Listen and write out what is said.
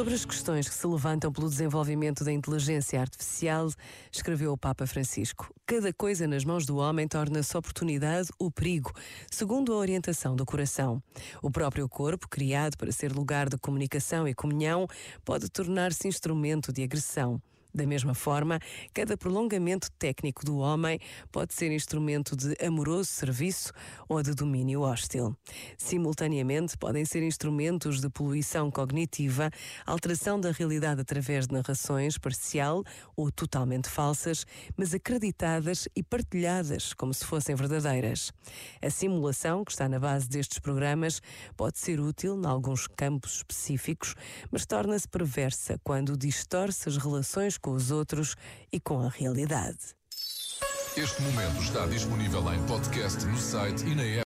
Sobre as questões que se levantam pelo desenvolvimento da inteligência artificial, escreveu o Papa Francisco: Cada coisa nas mãos do homem torna-se oportunidade ou perigo, segundo a orientação do coração. O próprio corpo, criado para ser lugar de comunicação e comunhão, pode tornar-se instrumento de agressão. Da mesma forma, cada prolongamento técnico do homem pode ser instrumento de amoroso serviço ou de domínio hostil. Simultaneamente, podem ser instrumentos de poluição cognitiva, alteração da realidade através de narrações parcial ou totalmente falsas, mas acreditadas e partilhadas como se fossem verdadeiras. A simulação, que está na base destes programas, pode ser útil em alguns campos específicos, mas torna-se perversa quando distorce as relações com os outros e com a realidade. Este momento está disponível em podcast no site e na app.